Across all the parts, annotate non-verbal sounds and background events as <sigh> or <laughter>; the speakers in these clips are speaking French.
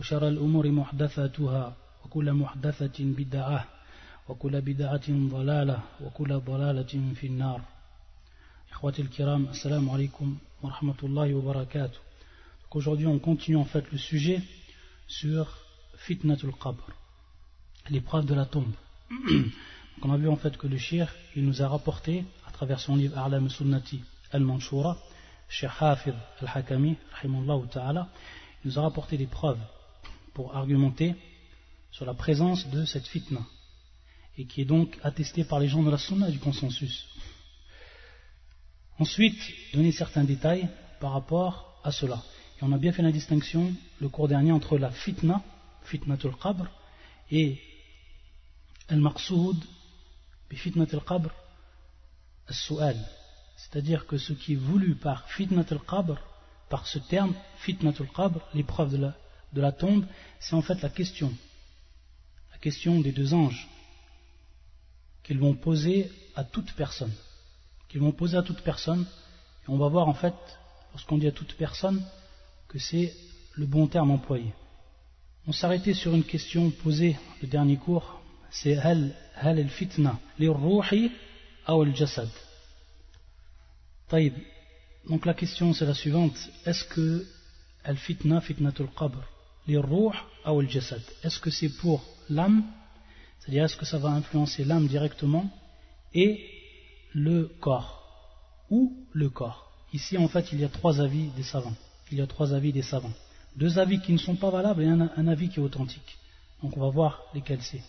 وشر الأمور محدثاتها وكل محدثة بدعة وكل بدعة ضلالة وكل ضلالة في النار إخوتي الكرام السلام عليكم ورحمة الله وبركاته Aujourd'hui, on continue en fait le sujet sur Fitnatul Qabr, l'épreuve de la tombe. Donc on a vu en fait que le shir, il nous a rapporté, à travers son livre A'lam Sunnati al-Manshura, Cheikh Hafid al-Hakami, il nous a rapporté des preuves pour argumenter sur la présence de cette fitna, et qui est donc attestée par les gens de la sunna du consensus. Ensuite, donner certains détails par rapport à cela. Et on a bien fait la distinction le cours dernier entre la fitna, fitnatul qabr, et al-maqsoud, fitnatul qabr, al-su'al. C'est-à-dire que ce qui est voulu par fitnatul qabr, par ce terme, fitnatul qabr, l'épreuve de la, de la tombe, c'est en fait la question. La question des deux anges qu'ils vont poser à toute personne. Qu'ils vont poser à toute personne. Et on va voir en fait, lorsqu'on dit à toute personne, que c'est le bon terme employé. On s'arrêtait sur une question posée le dernier cours, c'est hal hal al fitna ruhi ou al jasad. Donc la question c'est la suivante, est-ce que al fitna fitnatul qabr Est-ce que c'est pour l'âme? C'est-à-dire est-ce que ça va influencer l'âme directement? Et le corps ou le corps Ici en fait il y a trois avis des savants il y a trois avis des savants. Deux avis qui ne sont pas valables et un, avis qui est authentique. Donc on va voir lesquels c'est.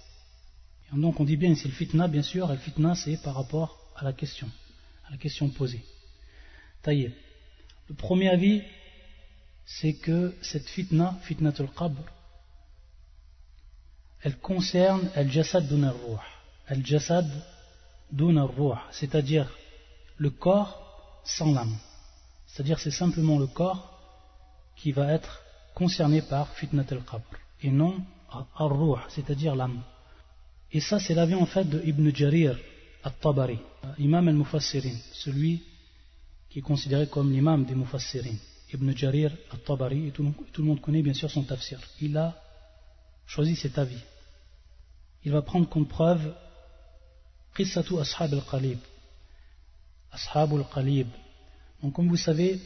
Donc on dit bien c'est le fitna, bien sûr, et le fitna c'est par rapport à la question, à la question posée. Taillé. Le premier avis, c'est que cette fitna, fitnatul qabr, elle concerne al-jasad dun. Al-jasad dun c'est-à-dire le corps sans l'âme. C'est-à-dire c'est simplement le corps qui va être concerné par fitnat al-qabr et non ar-ruh, c'est-à-dire l'âme. Et ça, c'est l'avis en fait de Ibn Jarir al-Tabari, imam al-Mufassirin, celui qui est considéré comme l'imam des Mufassirin. Ibn Jarir al-Tabari, et tout, le monde connaît bien sûr son tafsir. Il a choisi cet avis. Il va prendre comme preuve Qissatu Ashab al-Qalib. Ashab al-Qalib. Donc, comme vous savez,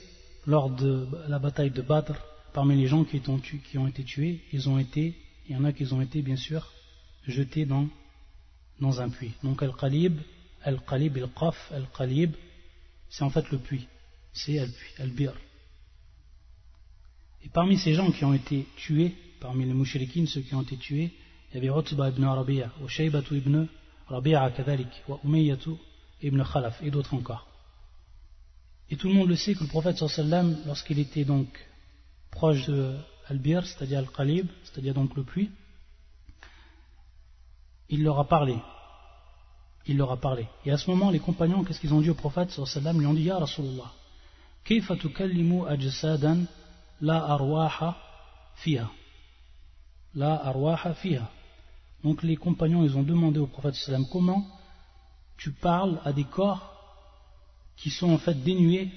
lors de la bataille de Badr, parmi les gens qui ont, été tués, ils ont été, il y en a qui ont été bien sûr jetés dans, dans un puits. Donc Al-Qalib, Al-Qalib, Al-Qaf, Al-Qalib, c'est en fait le puits, c'est Al-Puits, Al-Bir. Et parmi ces gens qui ont été tués, parmi les mouchriquines, ceux qui ont été tués, il y avait Utba ibn Arabiya, ou Shaybatu ibn Rabi'a kadalik, ou Umayyatu ibn Khalaf, et d'autres encore. Et tout le monde le sait que le prophète sallam, lorsqu'il était donc proche de Al-Bir, c'est-à-dire Al-Qalib, c'est-à-dire donc le puits, il leur a parlé. Il leur a parlé. Et à ce moment, les compagnons, qu'est-ce qu'ils ont dit au prophète sallam Ils ont dit Ya Rasulullah, كيف تكلم أجسادا la arwaha fiha. La arwaha fiha. Donc les compagnons, ils ont demandé au prophète sallam comment tu parles à des corps qui sont en fait dénués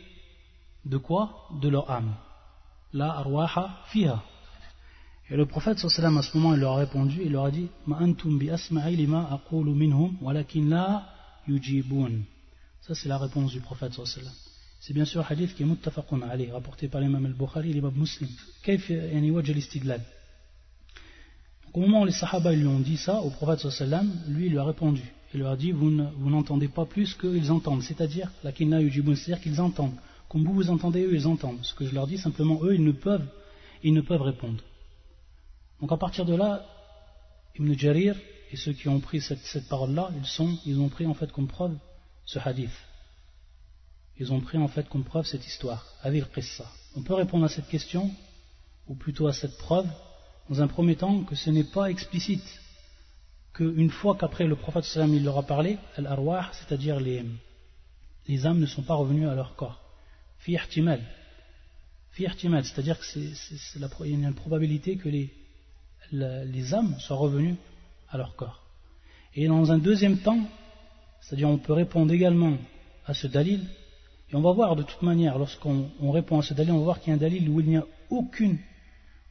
de quoi? De leur âme. La arwaha fiha. Et le prophète sallam à ce moment, il leur a répondu, il leur a dit Ma antum bi minhum walakin la yujibun. Ça c'est la réponse du prophète sallam. C'est bien sûr un hadith qui est muttafaqun rapporté par l'imam al-Bukhari et l'imam muslim. au moment où les sahaba lui ont dit ça, au prophète sallam, lui il lui a répondu. Il leur a dit, vous n'entendez pas plus qu'ils entendent, c'est-à-dire, la kinna c'est-à-dire qu'ils entendent. Comme vous vous entendez, eux ils entendent. Ce que je leur dis, simplement, eux ils ne peuvent, ils ne peuvent répondre. Donc à partir de là, Ibn Jarir et ceux qui ont pris cette, parole-là, ils ont pris en fait comme preuve ce hadith ils ont pris en fait comme preuve cette histoire Avil Qissa on peut répondre à cette question ou plutôt à cette preuve dans un premier temps, que ce n'est pas explicite. Qu'une fois qu'après le prophète sallam il leur a parlé, al-arwah, c'est-à-dire les, les âmes ne sont pas revenues à leur corps. Fi ihtimal. Fi ihtimal, c'est-à-dire qu'il y a une probabilité que les, les âmes soient revenues à leur corps. Et dans un deuxième temps, c'est-à-dire on peut répondre également à ce dalil, et on va voir de toute manière, lorsqu'on répond à ce dalil, on va voir qu'il y a un dalil où il n'y a aucune,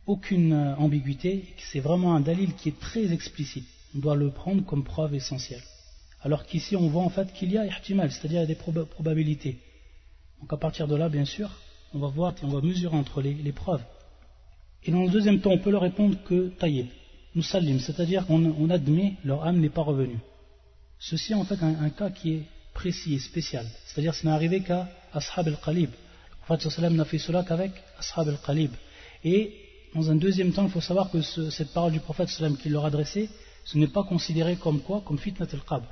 euh, ambiguïté, c'est vraiment un dalil qui est très explicite. On doit le prendre comme preuve essentielle. Alors qu'ici on voit en fait qu'il y a ihtimal, c'est-à-dire des probabilités. Donc à partir de là, bien sûr, on va voir, on va mesurer entre les, preuves. Et dans le deuxième temps, on peut leur répondre que taïb, musallim, c'est-à-dire qu'on admet leur âme n'est pas revenue. Ceci est en fait un cas qui est précis et spécial. C'est-à-dire, ce n'est arrivé qu'à Ashab al-Qalib. Le prophète n'a fait cela qu'avec Ashab al-Qalib. Et dans un deuxième temps, il faut savoir que cette parole du prophète qu'il leur adressait, ce n'est pas considéré comme quoi Comme fitnat al-Qabr.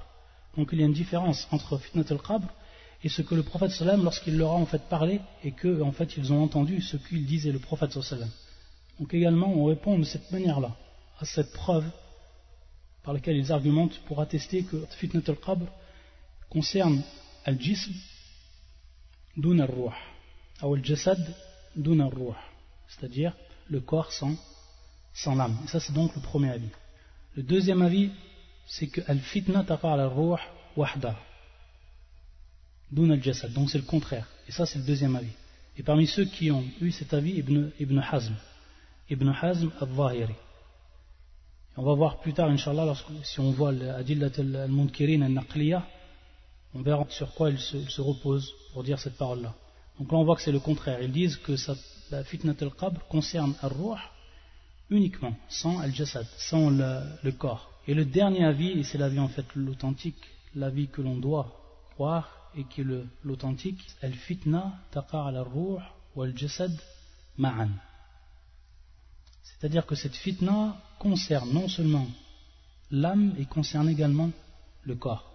Donc il y a une différence entre fitnat al-Qabr et ce que le prophète lorsqu'il leur a en fait parlé, et que en fait ils ont entendu ce qu'il disait le prophète Donc également, on répond de cette manière-là, à cette preuve par laquelle ils argumentent pour attester que fitnat al-Qabr concerne al-jism dun al-ruh, ou al-jasad dun al-ruh, c'est-à-dire le corps sans, sans l'âme. Et ça, c'est donc le premier avis. Le deuxième avis, c'est que al-fitna taqa al-ruh wahda, dun al-jasad. Donc c'est le contraire. Et ça, c'est le deuxième avis. Et parmi ceux qui ont eu cet avis, Ibn, Ibn Hazm, Ibn Hazm al-Zahiri. On va voir plus tard, Inch'Allah, si on voit l'adillat al-munkirin al-naqliya, on verra sur quoi ils se, reposent pour dire cette parole-là. Donc là, on voit que c'est le contraire. Ils disent que la fitnat al-qabr concerne al-ruh uniquement, sans al-jasad, sans le, corps. Et le dernier avis, et c'est l'avis en fait l'authentique, l'avis que l'on doit croire et qui est l'authentique, al-fitna al-ruh ou al-jasad ma'an. C'est-à-dire que cette fitna concerne non seulement l'âme et concerne également le corps.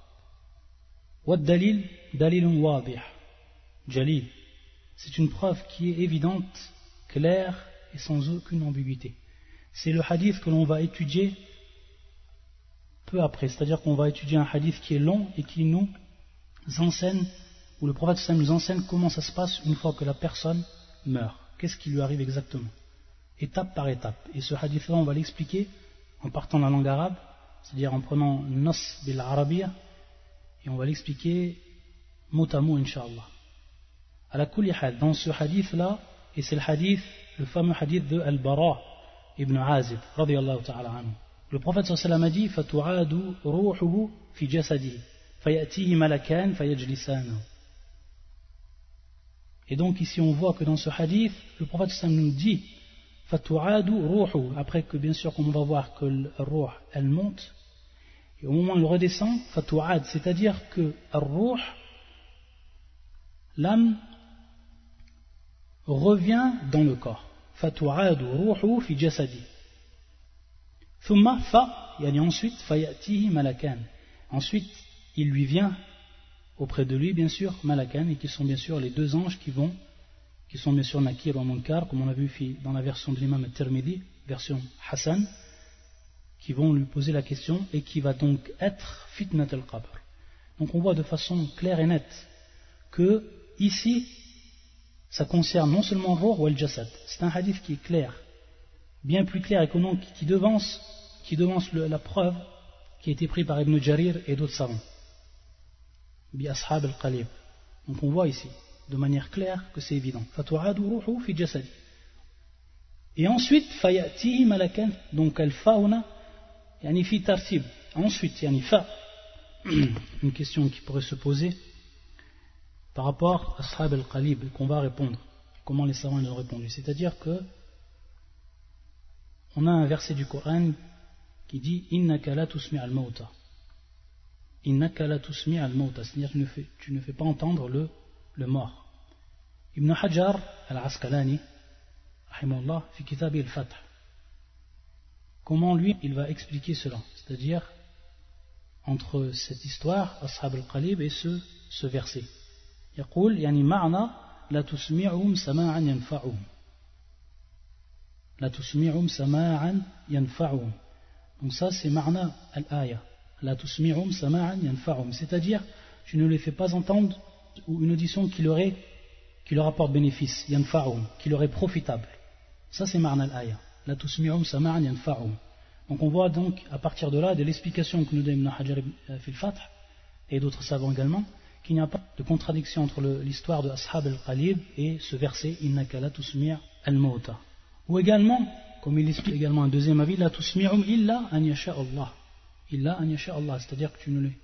والدليل دليل واضح جليل c'est une preuve qui est évidente claire et sans aucune ambiguïté c'est le hadith que l'on va étudier peu après c'est-à-dire qu'on va étudier un hadith qui est long et qui nous enseigne où le prophète nous enseigne comment ça se passe une fois que la personne meurt qu'est-ce qui lui arrive exactement étape par étape et ce hadith là on va l'expliquer en partant de la langue arabe c'est-à-dire en prenant nos bil arabia et on va l'expliquer mot à mot, inshallah. Dans ce hadith-là, et c'est le hadith, le fameux hadith de Al-Bara ibn Azib, radiyallahu ta'ala anhu. Le prophète sallallahu a dit Fatu'adu ruhuhu fi jasadi, fayatihi malakan fayajlisanu. Et donc ici on voit que dans ce hadith, le prophète sallallahu nous dit Fatu'adu ruhu, après que bien sûr qu'on va voir que le ruh, elle monte, et au moment où il redescend, fatou'ad, c'est-à-dire que ar-ruh, l'âme, revient dans le corps. Fatou'ad ruhu fi jasadi. Thumma fa, yani ensuite, fayatihi malakan. Ensuite, il lui vient auprès de lui, bien sûr, malakan, et qui sont bien sûr les deux anges qui vont, qui sont bien sûr Nakir ou Munkar, comme on a vu dans la version de l'imam al-Tirmidhi, version Hassan, qui vont lui poser la question et qui va donc être fitnat al-qabr. Donc on voit de façon claire et nette que ici, ça concerne non seulement Roh ou al-Jasad. C'est un hadith qui est clair, bien plus clair et qui devance, qui devance la preuve qui a été prise par Ibn Jarir et d'autres savants. Bi ashab al-qalib. Donc on voit ici, de manière claire, que c'est évident. fi jasadi. Et ensuite, fayati malakan, donc al-fauna, Ensuite, yani fa, <clears throat> une question qui pourrait se poser par rapport à Ashab al-Qalib, qu'on va répondre. Comment les savants ont répondu C'est-à-dire que on a un verset du Coran qui dit Innaka la tusmi al-mauta. Innaka la tusmi al-mauta. C'est-à-dire tu, tu ne fais pas entendre le, le mort. Ibn Hajar al-Asqalani, rahimahullah, fi kitab al-Fath. Comment lui, il va expliquer cela C'est-à-dire, entre cette histoire, Ashab al-Qalib, et ce, ce verset. يقول يعني معنى لا تسمعهم سماعا ينفعهم La tusmi'um sama'an yanfa'um. Donc ça c'est marna al-aya. La tusmi'um sama'an yanfa'um. C'est-à-dire, tu ne les fais pas entendre ou une audition qui leur, est, qui leur apporte bénéfice, yanfa'um, qui leur est profitable. Ça c'est marna al-aya. la tusmi'um sama'an yanfa'um. Donc on voit donc à partir de là, de l'explication que nous donne Ibn Hajar euh, fil et d'autres savants également, qu'il n'y a pas de contradiction entre l'histoire de Ashab al-Qalib et ce verset Innaka la tusmi' al-mauta. Ou également, comme il explique également un deuxième avis, la tusmi'um illa an yasha Allah. Illa an yasha Allah, c'est-à-dire que tu ne, les,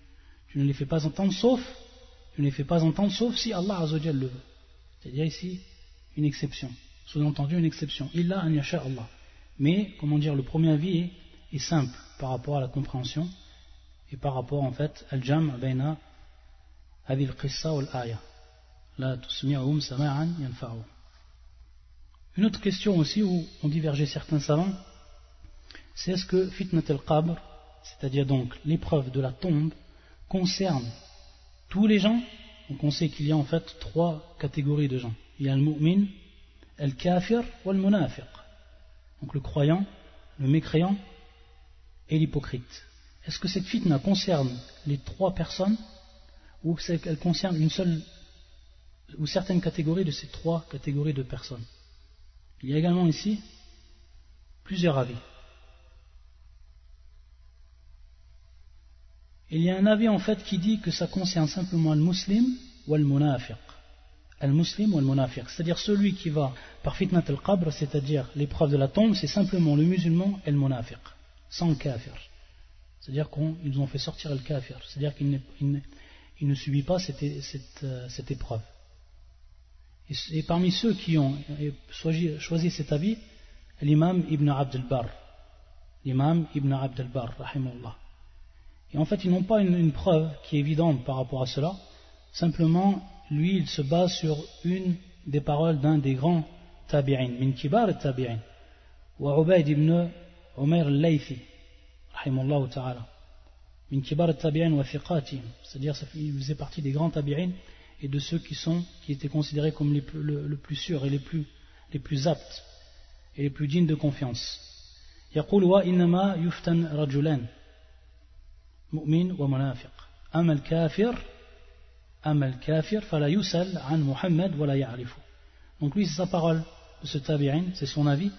tu ne les fais pas entendre sauf tu ne les fais pas entendre sauf si Allah Azzawajal le veut. C'est-à-dire ici une exception. Sous-entendu une exception. Illa an yasha Allah. Mais, comment dire, le premier avis est simple par rapport à la compréhension et par rapport en fait al jam bayna hadhihi al-qissa wal aya la tusmi'uhum sama'an yanfa'u. Une autre question aussi où ont divergé certains savants c'est est-ce que fitnat al-qabr c'est-à-dire donc l'épreuve de la tombe concerne tous les gens donc on sait qu'il y a en fait trois catégories de gens. Il y a le mu'min le kafir ou le munafiq donc le croyant le mécréant et l'hypocrite. Est-ce que cette fitna concerne les trois personnes ou qu'elle concerne une seule ou certaines catégories de ces trois catégories de personnes? Il y a également ici plusieurs avis. Il y a un avis en fait qui dit que ça concerne simplement le musulman ou le munafiq. Le muslim ou le munafiq, c'est-à-dire celui qui va par fitnat al-qabr, c'est-à-dire l'épreuve de la tombe, c'est simplement le musulman et le sans le kafir. C'est-à-dire qu'ils ont fait sortir le kafir. C'est-à-dire qu'il ne, subit pas cette, euh, épreuve. Et, parmi ceux qui ont choisi, cet avis, l'imam Ibn Abd al-Bar. L'imam Ibn Abd al-Bar, Et en fait, ils n'ont pas une, preuve qui est évidente par rapport à cela. Simplement, lui, il se base sur une des paroles d'un des grands tabi'in, min kibar tabi'in. Wa Ubaid ibn Omer al-Laythi, rahimahullah ta'ala, min kibar tabi'in wa fiqatihim, c'est-à-dire qu'il faisait partie des grands tabi'in et de ceux qui sont, qui étaient considérés comme les plus, le, plus sûrs et les plus, les plus aptes et les plus dignes de confiance. يقول وإنما يفتن رجلان مؤمن ومنافق أما الكافر amal kafir fala an Muhammad. Donc lui, c'est sa parole ce tabi'in, c'est son avis.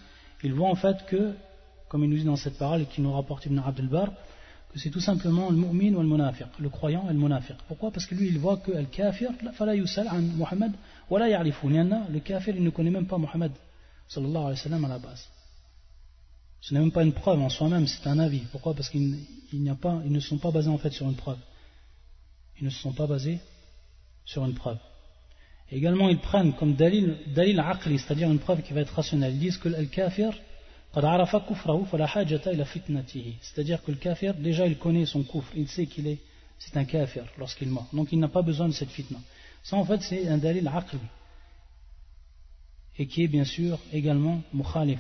Il voit en fait que, comme il nous dit dans cette parole et qu'il nous rapporte Ibn Abdel Bar, que c'est tout simplement le mu'min ou le munafiq, le croyant et le munafiq. Pourquoi? Parce que lui, il voit que le kafir fala yusal an Muhammad wala ya'rifu. Le kafir, il ne connaît même pas Muhammad sallallahu alayhi wa à la base. Ce n'est même pas une preuve en soi-même, c'est un avis. Pourquoi? Parce qu'ils ils ne sont pas basés en fait sur une preuve. Ils ne se sont pas basés sur une preuve. également, ils prennent comme dalil, dalil aqli, c'est-à-dire une preuve qui va être rationnelle. Ils disent que le kafir, c'est-à-dire que le kafir, déjà il connaît son kufr, il sait qu'il est, c'est un kafir lorsqu'il meurt. Donc il n'a pas besoin de cette fitna. Ça en fait c'est un dalil aqli. Et qui est bien sûr également mukhalif,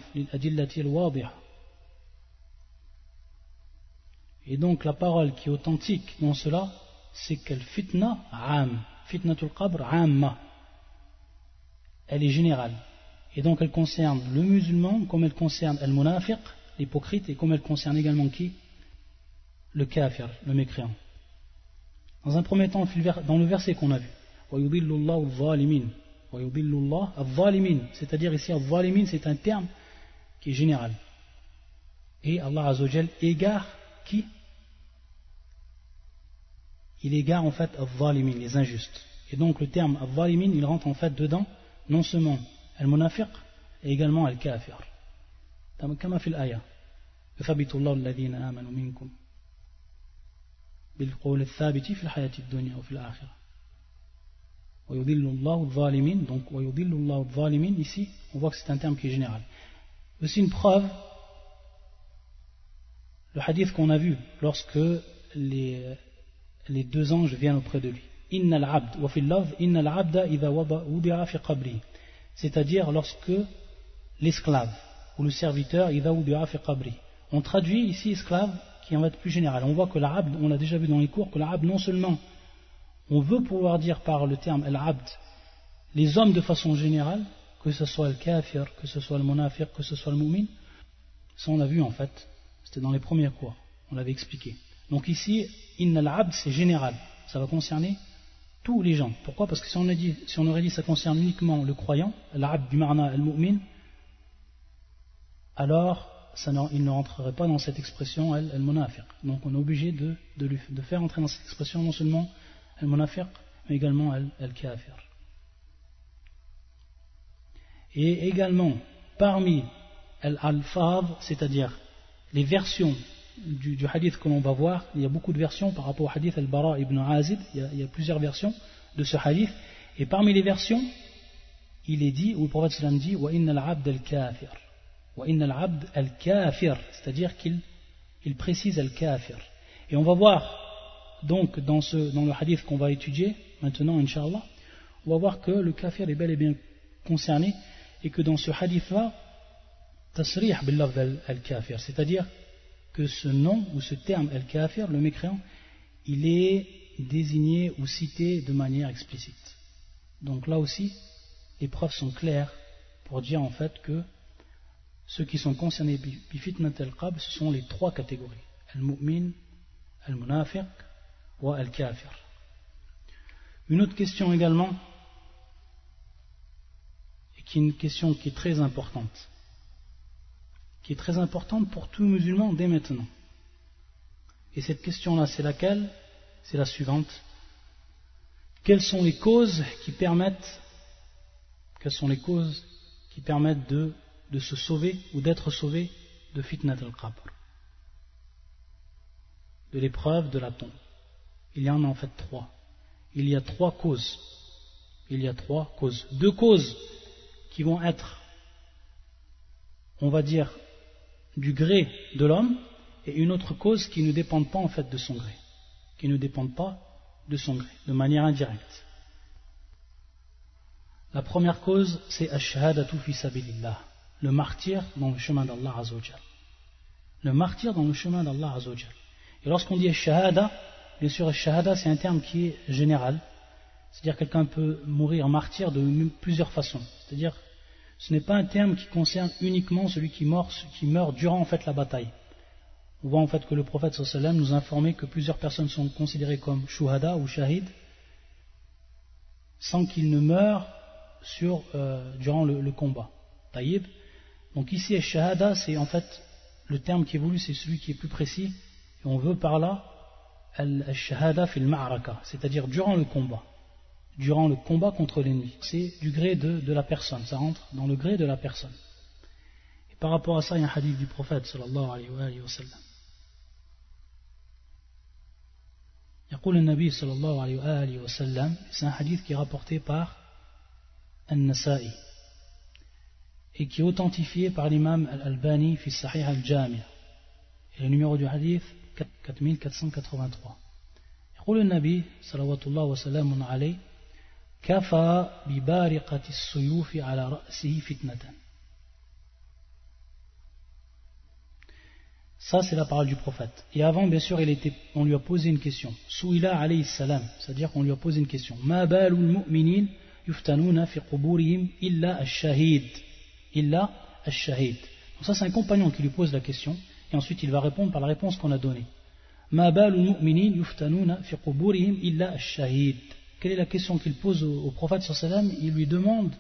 Et donc la parole qui est authentique dans cela, c'est que fitna? Am, fitnatul qabr amma. Elle est générale. Et donc elle concerne le musulman comme elle concerne munafiq, l'hypocrite, et comme elle concerne également qui? Le kafir, le mécréant. Dans un premier temps, dans le verset qu'on a vu, c'est-à-dire ici, c'est un terme qui est général. Et Allah Azzawajal égare qui? Il égare en fait les injustes. Et donc le terme il rentre en fait dedans, non seulement المنافق et également الكافر كما في الآية يثبت الله الذين آمنوا منكم بالقول الثابت في الحياة الدنيا وفي الآخرة ويضل الله الظالمين donc ويضل الله الظالمين ici on voit que c'est un terme qui est général aussi une preuve le hadith qu'on a vu lorsque les, les deux anges viennent auprès de lui. Abd. C'est-à-dire lorsque l'esclave ou le serviteur. On traduit ici esclave qui en va être plus général. On voit que l'abd, on l'a déjà vu dans les cours, que l'abd non seulement on veut pouvoir dire par le terme al-abd les hommes de façon générale, que ce soit le kafir, que ce soit le munafiq, que ce soit le mu'min, ça on l'a vu en fait, c'était dans les premiers cours, on l'avait expliqué. Donc ici, inna al-abd c'est général, ça va concerner tous les gens. Pourquoi? Parce que si on, a dit, si aurait dit ça concerne uniquement le croyant, l'abd du marna al-mu'min, alors il ne rentrerait pas dans cette expression al-munafiq. Donc on est obligé de, faire entrer dans cette expression non seulement al-munafiq, mais également al-kafir. Et également, parmi al-alfaz, c'est-à-dire les versions du, hadith que l'on va voir, il y a beaucoup de versions par rapport au hadith al-Bara ibn Azid, il y, a, plusieurs versions de ce hadith, et parmi les versions, il est dit, où le prophète sallam dit, wa inna al-abd al-kafir, wa inna al-abd al-kafir, c'est-à-dire qu'il il précise al-kafir. Et on va voir, donc, dans, ce, dans le hadith qu'on va étudier, maintenant, inshallah, on va voir que le kafir est bel et bien concerné, et que dans ce hadith-là, tasrih bil al-kafir, c'est-à-dire que ce nom ou ce terme al-kafir, le mécréant, il est désigné ou cité de manière explicite. Donc là aussi, les preuves sont claires pour dire en fait que ceux qui sont concernés bifitnat al-qab, ce sont les trois catégories al-mu'min, al-munafiq ou al-kafir. Une autre question également, et qui est une question qui est très importante qui est très importante pour tout musulman dès maintenant. Et cette question-là, c'est laquelle? C'est la suivante. Quelles sont les causes qui permettent, quelles sont les causes qui permettent de, de se sauver ou d'être sauvé de fitnat al-qabr? De l'épreuve de la tombe. Il y en a en fait trois. Il y a trois causes. Il y a trois causes. Deux causes qui vont être, on va dire, du gré de l'homme et une autre cause qui ne dépend pas en fait de son gré, qui ne dépend pas de son gré, de manière indirecte. La première cause, c'est le martyr dans le chemin d'Allah Azzawajal. Le martyr dans le chemin d'Allah Azzawajal. Et lorsqu'on dit Shahada, bien sûr, Shahada c'est un terme qui est général. C'est-à-dire quelqu'un peut mourir martyr de plusieurs façons. C'est-à-dire ce n'est pas un terme qui concerne uniquement celui qui meurt, qui meurt durant en fait la bataille. On voit en fait que le prophète sallam nous informait que plusieurs personnes sont considérées comme shuhada ou shahid sans qu'ils ne meurent sur, euh, durant le, combat. Taïb. Donc ici, shahada, c'est en fait le terme qui est voulu, c'est celui qui est plus précis. Et on veut par là al-shahada fil ma'araka, c'est-à-dire durant le combat durant le combat contre l'ennemi. C'est du gré de, la personne, ça rentre dans le gré de la personne. Et par rapport à ça, il y a un hadith du prophète sallallahu alayhi wa sallam. يقول النبي صلى الله عليه وآله وسلم c'est un hadith qui est rapporté par An-Nasa'i et qui est authentifié par l'imam Al-Albani fi Sahih Al-Jami' et le numéro du hadith 4483 يقول النبي صلى الله وسلم عليه كفى ببارقة السيوف على رأسه فتنة Ça, c'est la parole du prophète. Et avant, bien sûr, il était, on lui a posé une question. Souila alayhi salam, c'est-à-dire qu'on lui a posé une question. Ma balul mu'minin yuftanuna fi quburihim illa ash-shahid. Illa ash-shahid. Donc ça, c'est un compagnon qui lui pose la question. Et ensuite, il va répondre par la réponse qu'on a donnée. Ma balul mu'minin yuftanuna fi quburihim illa ash-shahid quelle est la question qu'il pose au, prophète sallam? Il lui demande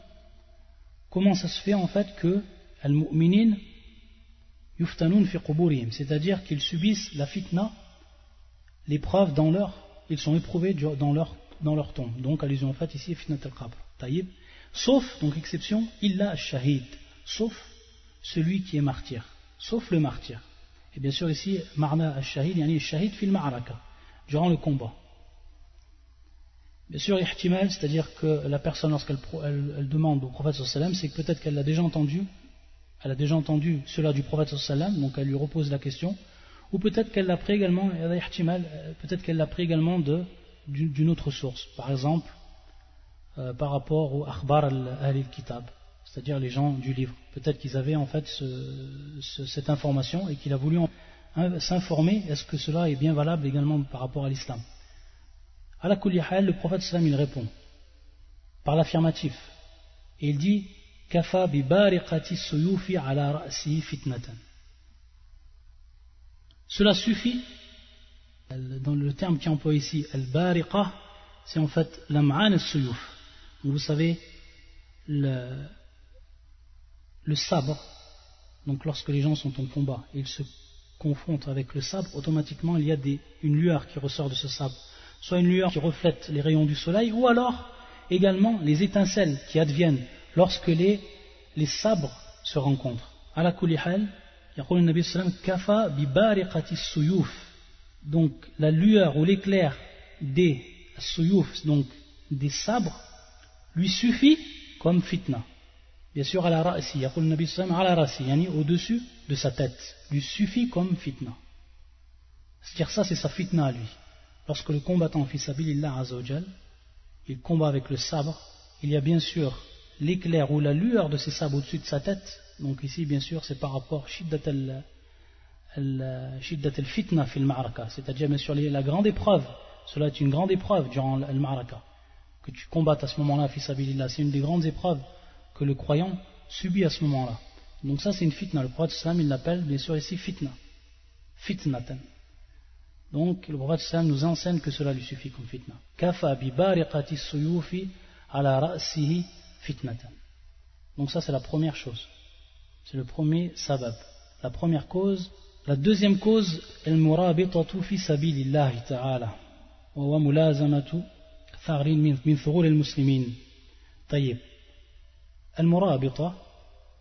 comment ça se fait en fait que al-mu'minin yuftanun fi c'est-à-dire qu'ils subissent la fitna, l'épreuve dans leur, ils sont éprouvés dans leur, tombe. Donc allusion en fait ici fitnat al-qabr. Sauf, donc exception, illa shahid, sauf celui qui est martyr, sauf le martyr. Et bien sûr ici, marna al-shahid, yani shahid fil ma'araka, durant le combat. Bien sûr, ihtimal, c'est-à-dire que la personne, lorsqu'elle elle, demande au prophète sallam, c'est que peut-être qu'elle l'a déjà entendu, elle a déjà entendu cela du prophète sallam, donc elle lui repose la question, ou peut-être qu'elle l'a pris également, euh, peut-être qu'elle l'a pris également d'une autre source, par exemple, euh, par rapport au akhbar al-kitab, c'est-à-dire les gens du livre. Peut-être qu'ils avaient en fait cette information et qu'il a voulu s'informer, est-ce que cela est bien valable également par rapport à l'islam? À la le prophète sallam il répond par l'affirmatif. Il dit Kafa bi suyufi ala ra'si fitnatan. Cela suffit, dans le terme qui est employé ici, al-bariqa, c'est en fait l'am'an suyuf. Vous savez, le, sabre, donc lorsque les gens sont en combat, ils se confrontent avec le sabre, automatiquement il y a une lueur qui ressort de ce sabre Soit une lueur qui reflète les rayons du soleil, ou alors également les étincelles qui adviennent lorsque les, les sabres se rencontrent. À la kulihal, يقول النبي صلى الله عليه وسلم كفى ببارقة السيوف donc la lueur ou l'éclair des suyuf donc des sabres lui suffit comme fitna bien sûr à la ra'si يقول النبي صلى الله عليه وسلم على رأسي يعني au-dessus de sa tête lui suffit comme fitna c'est-à-dire ça c'est sa fitna à lui lorsque le combattant fi sabilillah azawajal il combat avec le sabre il y a bien sûr l'éclair ou la lueur de ses sabres au-dessus de sa tête donc ici, bien sûr, c'est par rapport shiddat al-fitna fil ma'araka, c'est-à-dire bien sûr la grande épreuve. Cela est une grande épreuve durant le maraka que tu combattes à ce moment-là, fisabilillah. C'est une des grandes épreuves que le croyant subit à ce moment-là. Donc ça, c'est une fitna. Le prophète il l'appelle bien sûr ici fitna. Fitnatan. Donc le prophète Sam nous enseigne que cela lui suffit comme fitna. Kafa bi bariqati suyufi ala ra'sihi fitnatan. Donc ça c'est la première chose. C'est le premier sabab. La première cause. La deuxième cause, el murabitatu fi sabilillahi ta'ala. Wa wa mulazamatu tharin min thurur al-muslimin. Tayyib. El murabita.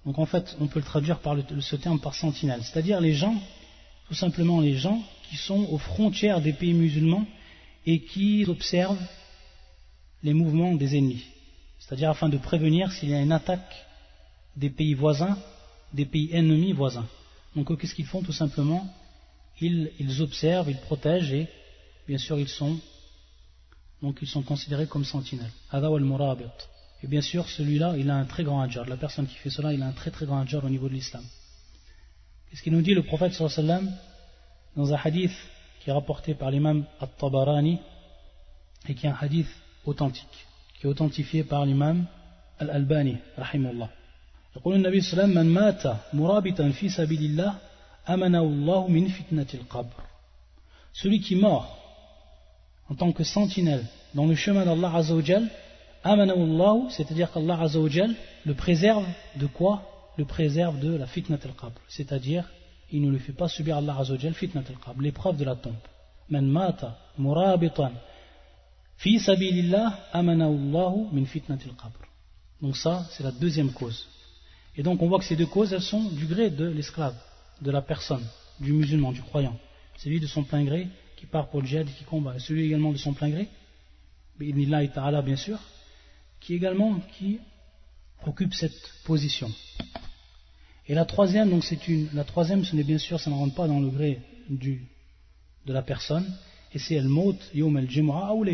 Donc en fait, on peut le traduire par le, ce terme par sentinelle. C'est-à-dire les gens, tout simplement les gens qui sont aux frontières des pays musulmans et qui observent les mouvements des ennemis c'est-à-dire afin de prévenir s'il y a une attaque des pays voisins des pays ennemis voisins. Donc qu'est-ce qu'ils font tout simplement? Ils, observent, ils protègent et bien sûr ils sont donc ils sont considérés comme sentinelles. Et bien sûr celui-là il a un très grand adjar. La personne qui fait cela il a un très très grand adjar au niveau de l'islam. Qu'est-ce qu'il nous dit le prophète sallam? dans un hadith qui est rapporté par l'imam At-Tabarani et qui est un hadith authentique, qui est authentifié par l'imam Al-Albani, rahimahullah. يقول النبي صلى الله عليه وسلم من مات مرابطا في سبيل الله أمنه الله من فتنة القبر celui qui mort en tant que sentinelle dans le chemin d'Allah Azzawajal Allah, c'est-à-dire qu'Allah Azzawajal le préserve de quoi le préserve de la fitnat al-qabr c'est-à-dire il ne lui fait pas subir Allah Azzawajal fitnat al-qabr l'épreuve de la tombe man mata murabitan fi sabilillah amanahu min fitnat al-qabr donc ça c'est la deuxième cause Et donc on voit que ces deux causes, elles sont du gré de l'esclave, de la personne, du musulman, du croyant. Celui de son plein gré qui part pour le djihad et qui combat. Et celui également de son plein gré, et ta'ala bien sûr, qui également qui occupe cette position. Et la troisième, donc c'est une, la troisième, ce n'est bien sûr, ça ne rentre pas dans le gré du, de la personne, et c'est el maut yom el ou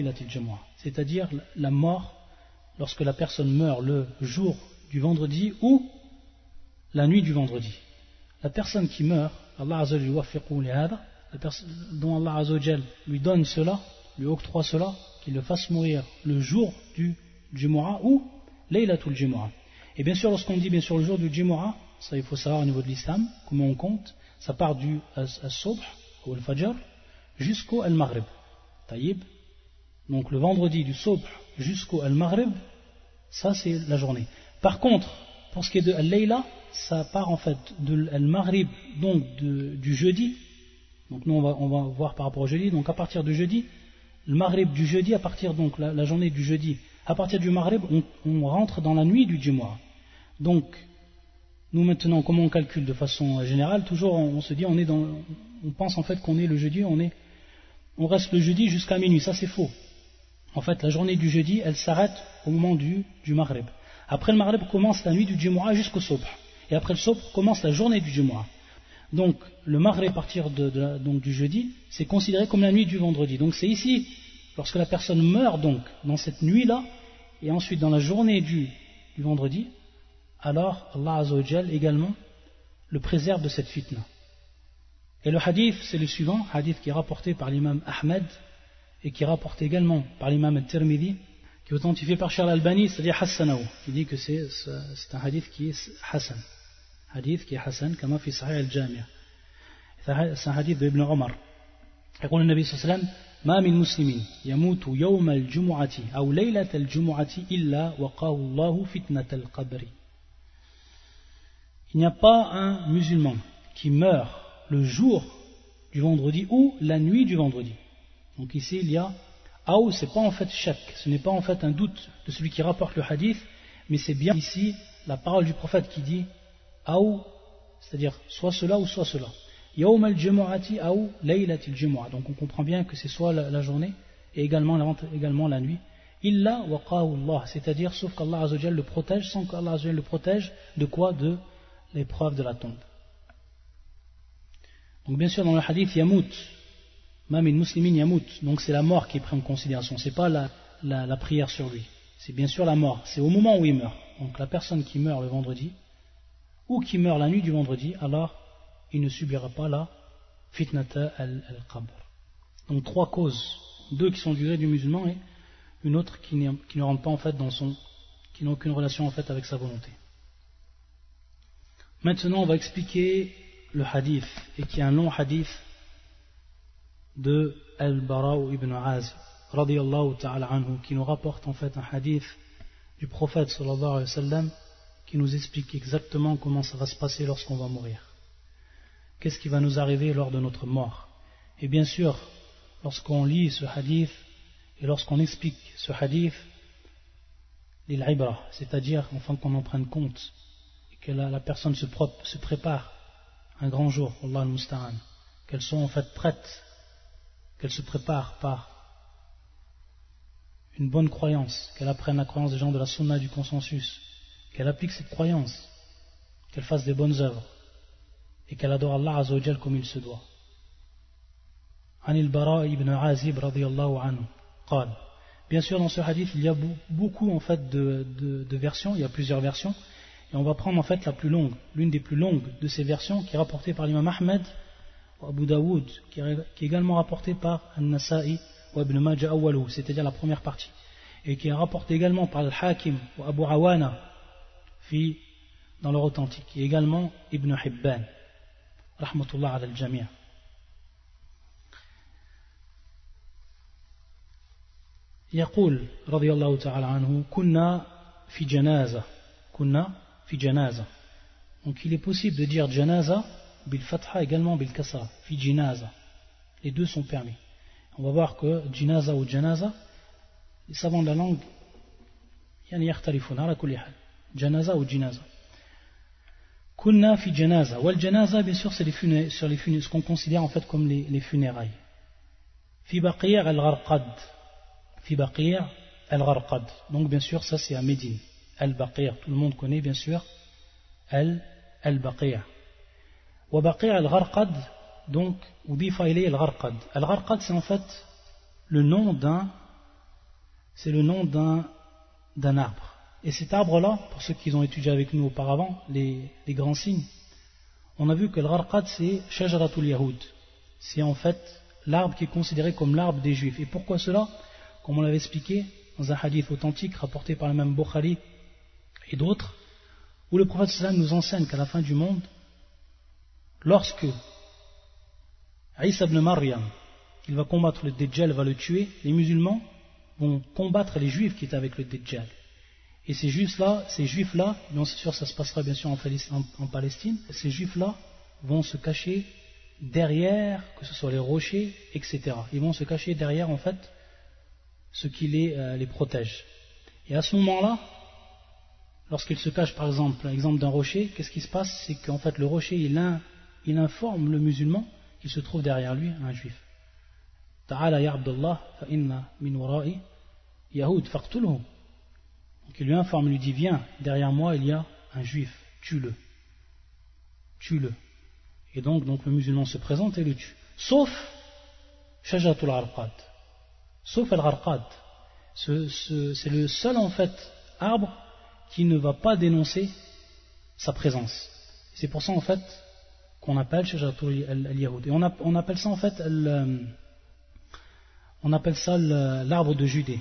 c'est-à-dire la mort lorsque la personne meurt le jour du vendredi ou la nuit du vendredi. La personne qui meurt, Allah la personne dont Allah lui donne cela, lui octroie cela, qu'il le fasse mourir le jour du Jumu'ah ou Laylatul Jumu'ah. Et bien sûr, lorsqu'on dit bien sûr le jour du Jumu'ah, ça il faut savoir au niveau de l'islam, comment on compte, ça part du As-Subh ou Al-Fajr jusqu'au Al-Maghrib. Taïb. Donc le vendredi du Subh jusqu'au Al-Maghrib, ça c'est la journée. Par contre, pour ce qui est de Al-Layla, ça part en fait de Al-Maghrib, donc du jeudi. Donc nous on va, on va, voir par rapport au jeudi. Donc à partir du jeudi, le Maghrib du jeudi, à partir donc la, journée du jeudi, à partir du Maghrib, on, on rentre dans la nuit du Jumu'ah. Donc nous maintenant, comment on calcule de façon générale Toujours on, se dit, on est dans, on pense en fait qu'on est le jeudi, on est, on reste le jeudi jusqu'à minuit. Ça c'est faux. En fait, la journée du jeudi, elle s'arrête au moment du, du Maghrib. Après le Maghrib commence la nuit du Jumu'ah jusqu'au Sobh et après le Sobh commence la journée du Jumu'ah. Donc le Maghreb à partir de, donc, du jeudi, c'est considéré comme la nuit du vendredi. Donc c'est ici, lorsque la personne meurt donc dans cette nuit-là, et ensuite dans la journée du, du vendredi, alors Allah Azzawajal également le préserve de cette fitna. Et le hadith, c'est le suivant, hadith qui est rapporté par l'imam Ahmed et qui est rapporté également par l'imam Tirmidhi, qui qui est authentifié par Charles Albani, c'est-à-dire Hassanaou, qui dit que c'est un hadith qui est Hassan. Hadith qui est Hassan, comme fi Sahih al-Jami'a. C'est un hadith d'Ibn Omar. يقول النبي صلى الله عليه وسلم ما من مسلم يموت يوم الجمعة أو ليلة الجمعة إلا وقاه الله فتنة القبر il n'y a pas un musulman qui meurt le jour du vendredi ou la nuit du vendredi. Donc ici il y a Aou, c'est pas en fait chèque, ce n'est pas en fait un doute de celui qui rapporte le hadith, mais c'est bien ici la parole du prophète qui dit Aou, c'est-à-dire soit cela ou soit cela. Yawm al-jumu'ati aou laylatil. Donc on comprend bien que c'est soit la, journée et également la, également la nuit. Illa waqahu Allah, c'est-à-dire sauf qu'Allah le protège, sans qu'Allah le protège de quoi? De l'épreuve de la tombe. Donc bien sûr dans le hadith Yamout, Mamin muslimin Yamout, donc c'est la mort qui est prise en considération, c'est pas la, prière sur lui. C'est bien sûr la mort, c'est au moment où il meurt. Donc la personne qui meurt le vendredi, ou qui meurt la nuit du vendredi, alors il ne subira pas la fitnata al-qabr. Donc trois causes, deux qui sont du du musulman et une autre qui, qui qui n'a aucune relation en fait avec sa volonté. Maintenant, on va expliquer le hadith, et qui est un long hadith de Al-Bara ibn Azib, radiallahu ta'ala anhu, qui nous rapporte en fait un hadith du prophète sallallahu alayhi wa sallam, qui nous explique exactement comment ça va se passer lorsqu'on va mourir. Qu'est-ce qui va nous arriver lors de notre mort? Et bien sûr, lorsqu'on lit ce hadith, et lorsqu'on explique ce hadith, l'ibra, c'est-à-dire enfin qu'on en prenne compte, que la, personne se, prépare un grand jour, Allah al qu'elles sont en fait prêtes, qu'elles se préparent par une bonne croyance, qu'elles apprennent la croyance des gens de la sunna du consensus, qu'elles appliquent cette croyance, qu'elles fassent des bonnes œuvres et qu'elle adore Allah Azzawajal comme il se doit. Bien sûr, dans ce hadith, il y a beaucoup en fait de versions, il y a plusieurs versions, et on va prendre en fait la plus longue, l'une des plus longues de ces versions qui est rapportée par l'imam Ahmed ou Abu Dawood, qui est, également rapportée par An-Nasa'i ou Ibn Majah Awwalu, c'est-à-dire la première partie, et qui est rapportée également par Al-Hakim ou Abu Awana dans leur authentique, et également Ibn Hibban, rahmatullah ala al-jami'. يقول رضي الله تعالى عنه كنا في جنازة كنا fi. Donc il est possible de dire janaza bil fatha également bil kasra, fi. Les deux sont permis. On va voir que jinaza ou janaza, les savants de la langue, yani yakhtalifun ala kulli hal. Janaza ou jinaza. Kunna fi janaza. Wal janaza, bien sûr, c'est les funérailles, sur les funérailles, ce qu'on considère en fait comme les, les funérailles. Fi baqir al-gharqad. Fi al-gharqad. Donc bien sûr, ça c'est à Médine. Al-Baqir. Tout le monde connaît bien sûr Al-Baqir. Wa Baqir al-Gharqad, donc, Udifa ilay al-Gharqad. Al-Gharqad, c'est en fait le nom d'un, c'est le nom d'un, arbre. Et cet arbre-là, pour ceux qui ont étudié avec nous auparavant, les, les grands signes, on a vu que al-Gharqad, c'est Shajaratul Yahud. C'est en fait l'arbre qui est considéré comme l'arbre des Juifs. Et pourquoi cela? Comme on l'avait expliqué dans un hadith authentique rapporté par le même Bukhari et d'autres, où le prophète sallam nous enseigne qu'à la fin du monde, lorsque Isa ibn Maryam, il va combattre le Dajjal, va le tuer, les musulmans vont combattre les juifs qui étaient avec le Dajjal. Et ces juifs-là, ces juifs-là, bien sûr ça se passera bien sûr en Palestine, ces juifs-là vont se cacher derrière, que ce soit les rochers, etc. Ils vont se cacher derrière en fait ce qui les, euh, les protège. Et à ce moment-là, lorsqu'il se cache par exemple, l'exemple d'un rocher, qu'est-ce qui se passe? C'est qu'en fait le rocher, il, informe le musulman qu'il se trouve derrière lui un juif. Ta'ala ya Abdullah, fa inna min wara'i faqtulhu. Donc il lui informe, il lui dit Viens, derrière moi il y a un juif, tue-le. Tue-le. Et donc, donc le musulman se présente et le tue. Sauf Shajatul Arqad. Sauf Al-Arqad. C'est le seul en fait arbre qui ne va pas dénoncer sa présence. C'est pour ça en fait qu'on appelle Shajatul al-Yahud. Et on, on, appelle ça en fait on appelle ça l'arbre de Judée.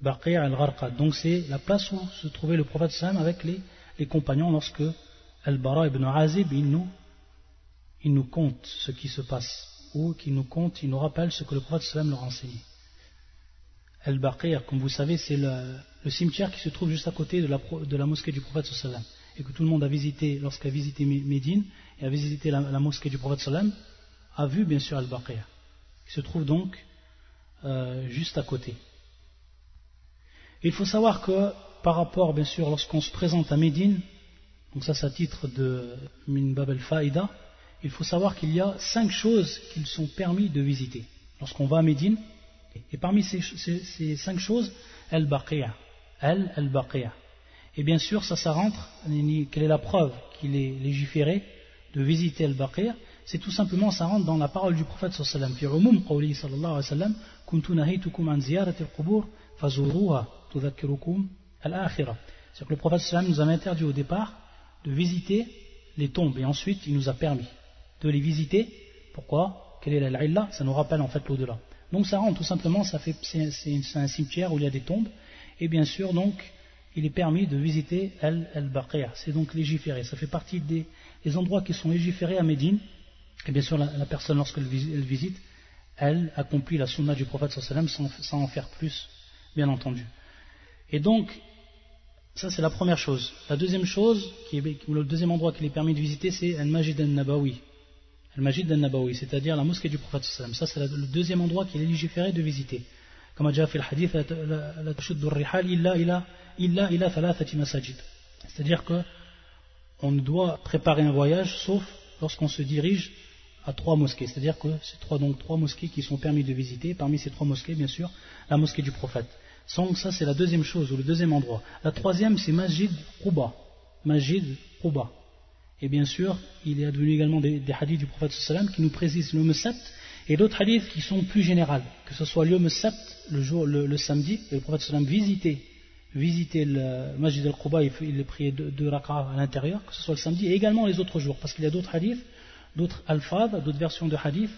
Baqi' al-Gharqad. Donc c'est la place où se trouvait le prophète sallam avec les, compagnons lorsque Al-Bara ibn Azib il nous, il nous compte ce qui se passe ou qu'il nous compte, il nous rappelle ce que le prophète sallam leur a enseigné. Al-Baqir, comme vous savez, c'est le, cimetière qui se trouve juste à côté de la, mosquée du prophète sallam et que tout le monde a visité lorsqu'il a visité Médine et a visité la, mosquée du prophète sallam a vu bien sûr Al-Baqir qui se trouve donc euh, juste à côté. il faut savoir que par rapport bien sûr lorsqu'on se présente à Médine, donc ça c'est à titre de Min Bab al-Faïda, il faut savoir qu'il y a cinq choses qu'ils sont permis de visiter lorsqu'on va à Médine. Et parmi ces, cinq choses, Al-Baqiya. Al-Baqiya. Et bien sûr, ça, ça rentre, quelle est la preuve qu'il est légiféré de visiter Al-Baqiya? C'est tout simplement, ça rentre dans la parole du prophète sallallahu alayhi wa sallam. C'est-à-dire que le prophète sallallahu nous avait interdit au départ de visiter les tombes et ensuite il nous a permis de les visiter. Pourquoi? Quelle est la Ça nous rappelle en fait l'au-delà. Donc ça rend tout simplement, ça fait, c'est, un cimetière où il y a des tombes. Et bien sûr, donc, il est permis de visiter Al-Baqiyah. C'est donc légiféré. Ça fait partie des, endroits qui sont légiférés à Médine. Et bien sûr, la, personne, lorsqu'elle visite, elle accomplit la sunna du prophète sallam sans, sans en faire plus, bien entendu. Et donc, ça c'est la première chose. La deuxième chose, qui est, ou le deuxième endroit qu'il est permis de visiter, c'est Al-Majid al-Nabawi al-Majid al-Nabawi, c'est-à-dire la mosquée du prophète sallam. Ça, c'est le deuxième endroit qu'il est légiféré de visiter. Comme a déjà fait le hadith, c'est-à-dire que on ne doit préparer un voyage sauf lorsqu'on se dirige à trois mosquées. C'est-à-dire que c'est trois, donc trois mosquées qui sont permis de visiter. Parmi ces trois mosquées, bien sûr, la mosquée du prophète. Donc ça, c'est la deuxième chose, ou le deuxième endroit. La troisième, c'est Masjid Quba. Masjid Quba. Et bien sûr, il est advenu également des, hadiths du prophète sallam qui nous précisent le sept et d'autres hadiths qui sont plus généraux, que ce soit le sept, le jour, le, samedi, et le prophète sallam visitait, visitait le Masjid al-Quba, il, il priait deux, deux à l'intérieur, que ce soit le samedi, et également les autres jours, parce qu'il y a d'autres hadiths, d'autres alphas, d'autres versions de hadiths,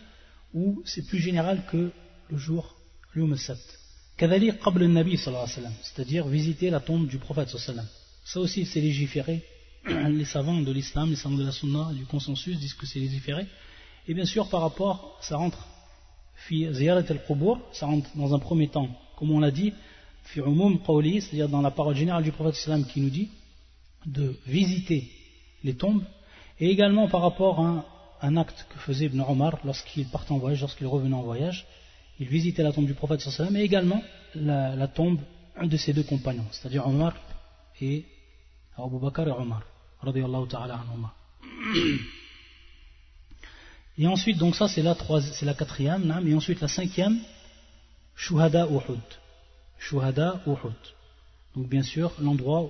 où c'est plus général que le jour, le nabi c'est-à-dire visiter la tombe du prophète. Ça aussi c'est légiféré les savants de l'islam, les savants de la sunna, du consensus disent que c'est légiféré. Et bien sûr, par rapport, ça rentre, ça rentre dans un premier temps, comme on l'a dit, c'est-à-dire dans la parole générale du prophète sallam qui nous dit de visiter les tombes, et également par rapport à un, acte que faisait Ibn Omar lorsqu'il partait en voyage, lorsqu'il revenait en voyage, il visitait la tombe du prophète sallam, et également la, la tombe de ses deux compagnons, c'est-à-dire Omar et Abu Bakr et Omar. Et ensuite, donc ça c'est la, la quatrième, et ensuite la cinquième, Shuhada Uhud. Shuhada Uhud. Donc bien sûr, l'endroit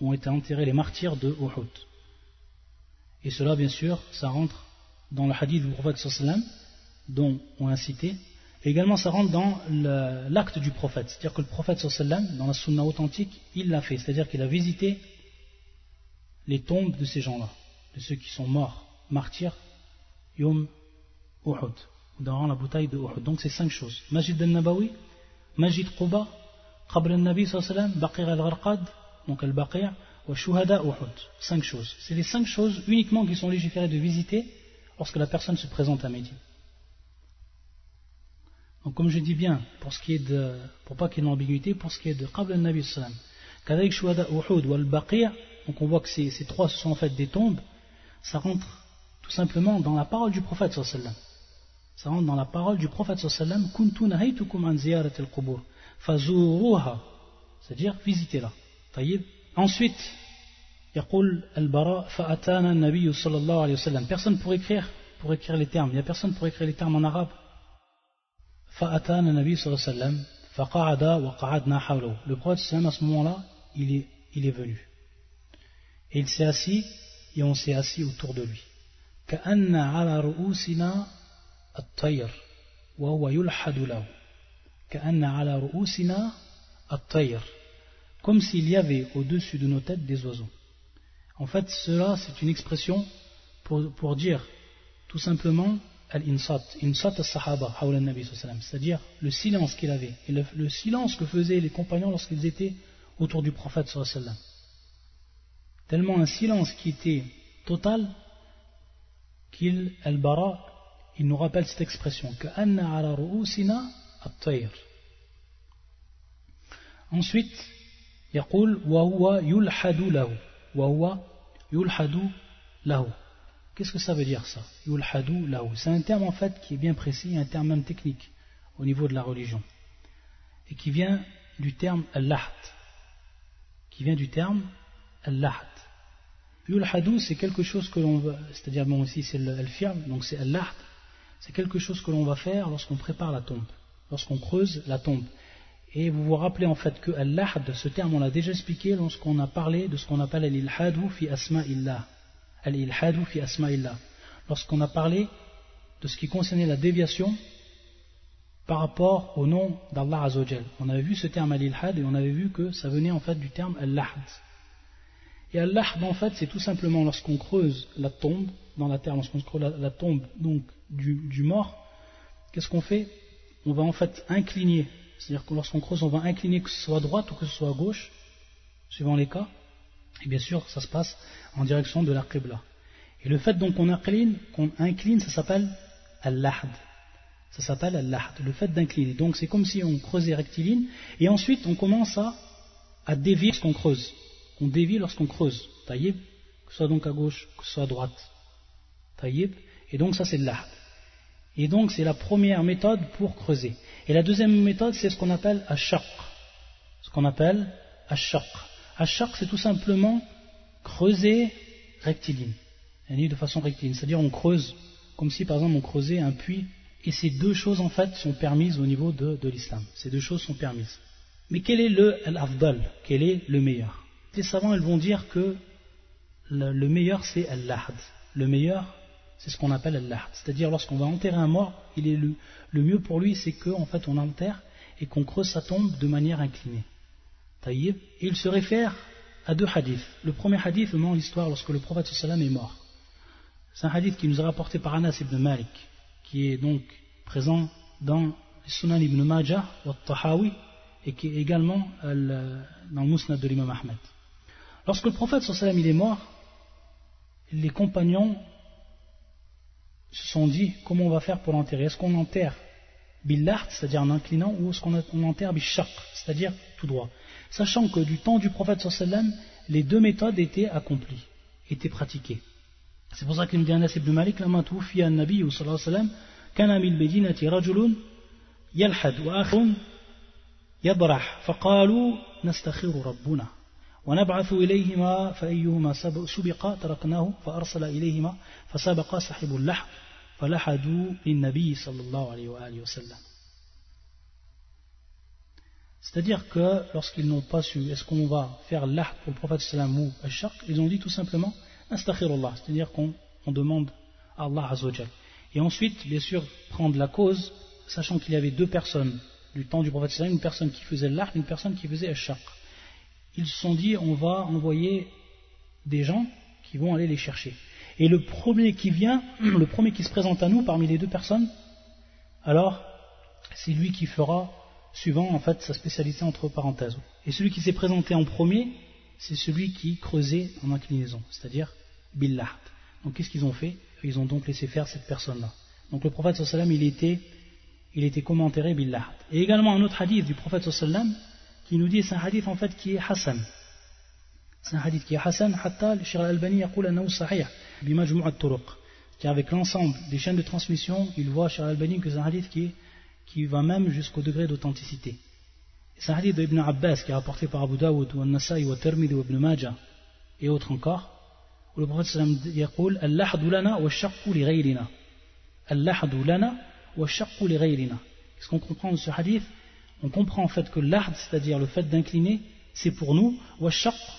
où ont été enterrés les martyrs de Uhud. Et cela, bien sûr, ça rentre dans le hadith du prophète sallam, dont on a cité. Et également, ça rentre dans l'acte du prophète. C'est-à-dire que le prophète sallam, dans la sunna authentique, il l'a fait. C'est-à-dire qu'il a visité les tombes de ces gens-là, de ceux qui sont morts, martyrs, Yom Uhud, dans la bouteille de Uhud. Donc c'est cinq choses. Majid al-Nabawi, Majid Quba, Qabr al-Nabi sallam, Baqir al-Gharqad, donc al-Baqir, wa Shuhada Uhud. Cinq choses. C'est les cinq choses uniquement qui sont légiférées de visiter lorsque la personne se présente à Médine. Donc comme je dis bien, pour ce qui est de, pour pas qu'il y ait d'ambiguïté, pour ce qui est de Qabr al-Nabi sallam, Shuhada Uhud ou al-Baqir, donc on voit que ces, trois sont en fait des tombes, ça rentre tout simplement dans la parole du prophète sallallahu Ça rentre dans la parole du prophète sallallahu kuntu nahaytukum an ziyarat al-qubur fazuruha c'est-à-dire visitez-la. Ensuite, يقول البراء فأتانا النبي صلى الله عليه وسلم personne pour écrire pour écrire les termes il n'y a personne pour écrire les termes en arabe فأتانا النبي صلى الله عليه وسلم فقعد وقعدنا حوله le prophète sallam à ce moment-là il est, il est venu et il s'est assis et on s'est assis autour de lui. comme s'il y avait au-dessus de nos têtes des oiseaux. En fait, cela, c'est une expression pour, dire tout simplement al-insat, c'est-à-dire le silence qu'il avait, et le, silence que faisaient les compagnons lorsqu'ils étaient autour du prophète sallam Tellement un silence qui était total qu'il, al-bara, il nous rappelle cette expression, que anna ala ru'usina at-tayr. Ensuite, يقول وهو يلحد له وهو يلحد له Qu'est-ce que ça veut dire ça Yulhadu lahu. C'est un terme en fait qui est bien précis, un terme même technique au niveau de la religion. Et qui vient du terme al-lahd. Qui vient du terme al-lahd. Yulhadu, c'est quelque chose que l'on va, c'est-à-dire bon ici c'est al-firm, donc c'est al-lahd. C'est quelque chose que l'on va faire lorsqu'on prépare la tombe, lorsqu'on creuse la tombe. Et vous vous rappelez en fait que al-lahd, ce terme on l'a déjà expliqué lorsqu'on a parlé de ce qu'on appelle al-ilhadu fi asma'illah al-ilhadu fi asma'illah. Lorsqu'on a parlé de ce qui concernait la déviation par rapport au nom d'Allah Azzawajal. On avait vu ce terme al-ilhad et on avait vu que ça venait en fait du terme al-lahd. Et al-lahd en fait c'est tout simplement lorsqu'on creuse la tombe dans la terre, lorsqu'on creuse la, tombe donc du, mort, qu'est-ce qu'on fait? On va en fait incliner, c'est-à-dire que lorsqu'on creuse on va incliner que ce soit à droite ou que ce soit à gauche, suivant les cas, et bien sûr, ça se passe en direction de la. Et le fait donc qu'on incline, qu'on incline, ça s'appelle al-lahd. Ça s'appelle al-lahd, le fait d'incliner. Donc c'est comme si on creusait rectiligne, et ensuite on commence à, à dévier lorsqu'on creuse. On dévie lorsqu'on creuse. Taïb, que ce soit donc à gauche, que ce soit à droite. Taïb, et donc ça c'est lahd. Et donc c'est la première méthode pour creuser. Et la deuxième méthode c'est ce qu'on appelle ashaq. Ce qu'on appelle ashaq. Ashaq, c'est tout simplement creuser rectiligne, de façon rectiligne, c'est-à-dire on creuse, comme si par exemple on creusait un puits, et ces deux choses en fait sont permises au niveau de, l'islam. Ces deux choses sont permises. Mais quel est le al-afdal? Quel est le meilleur? Les savants ils vont dire que le, meilleur c'est al-lahd. Le meilleur c'est ce qu'on appelle al-lahd. C'est-à-dire lorsqu'on va enterrer un mort, il est le, mieux pour lui c'est qu'en fait on enterre et qu'on creuse sa tombe de manière inclinée. Et il se réfère à deux hadiths. Le premier hadith ment l'histoire lorsque le prophète est mort. C'est un hadith qui nous est rapporté par Anas ibn Malik, qui est donc présent dans Sunan ibn Majah Tahawi et qui est également euh, dans le Musnad de l'imam Ahmed. Lorsque le prophète sallam il est mort, les compagnons se sont dit comment on va faire pour l'enterrer? Est-ce qu'on enterre billard, c'est-à-dire en inclinant, ou est-ce qu'on enterre bishaq, c'est-à-dire tout droit? Sachant que du temps du prophète sallam, les deux méthodes étaient accomplies, étaient pratiquées. C'est pour ça qu'il me dit Anas ibn Malik, lama tufiya an-nabi sallallahu alayhi wa sallam, kana min al-madinati rajulun yalhad wa akhun yabrah, faqalu nastakhiru rabbuna. ونبعث إليهما فأيهما سبق تركناه فأرسل إليهما فسبق صاحب اللحد فلحدوا للنبي صلى الله عليه وآله وسلم C'est-à-dire que lorsqu'ils n'ont pas su, est-ce qu'on va faire l'ahd pour le prophète sallam ou al ils ont dit tout simplement astaghfirullah, c'est-à-dire qu'on demande à Allah azawajal. Et ensuite, bien sûr, prendre la cause, sachant qu'il y avait deux personnes du temps du prophète sallam, une personne qui faisait l'ahd, une personne qui faisait al Ils se sont dit, on va envoyer des gens qui vont aller les chercher. Et le premier qui vient, <clears throat> le premier qui se présente à nous parmi les deux personnes, alors c'est lui qui fera suivant en fait sa spécialité entre parenthèses. Et celui qui s'est présenté en premier, c'est celui qui creusait en inclinaison, c'est-à-dire Billahd. Donc qu'est-ce qu'ils ont fait? Ils ont donc laissé faire cette personne-là. Donc le prophète sallam il était, il était comment enterré Billahd. Et également un autre hadith du prophète sallam qui nous dit, c'est un hadith en fait qui est Hassan. C'est un hadith qui est Hassan, hatta le al-Albani yaqul annahu sahih, turuq. Car avec l'ensemble des chaînes de transmission, il voit Shir al-Albani que c'est un hadith qui est qui va même jusqu'au degré d'authenticité. C'est un hadith d'Ibn Abbas qui est rapporté par Abu Dawood, ou An-Nasai, ou Tirmidhi, ou Ibn Majah, et autres encore, où le prophète sallam dit Al-lahdu lana wa shaqqu li ghayrina. Al-lahdu lana wa shaqqu li ghayrina. Qu'est-ce qu'on comprend de ce hadith On comprend en fait que l'ahd, c'est-à-dire le fait d'incliner, c'est pour nous, wa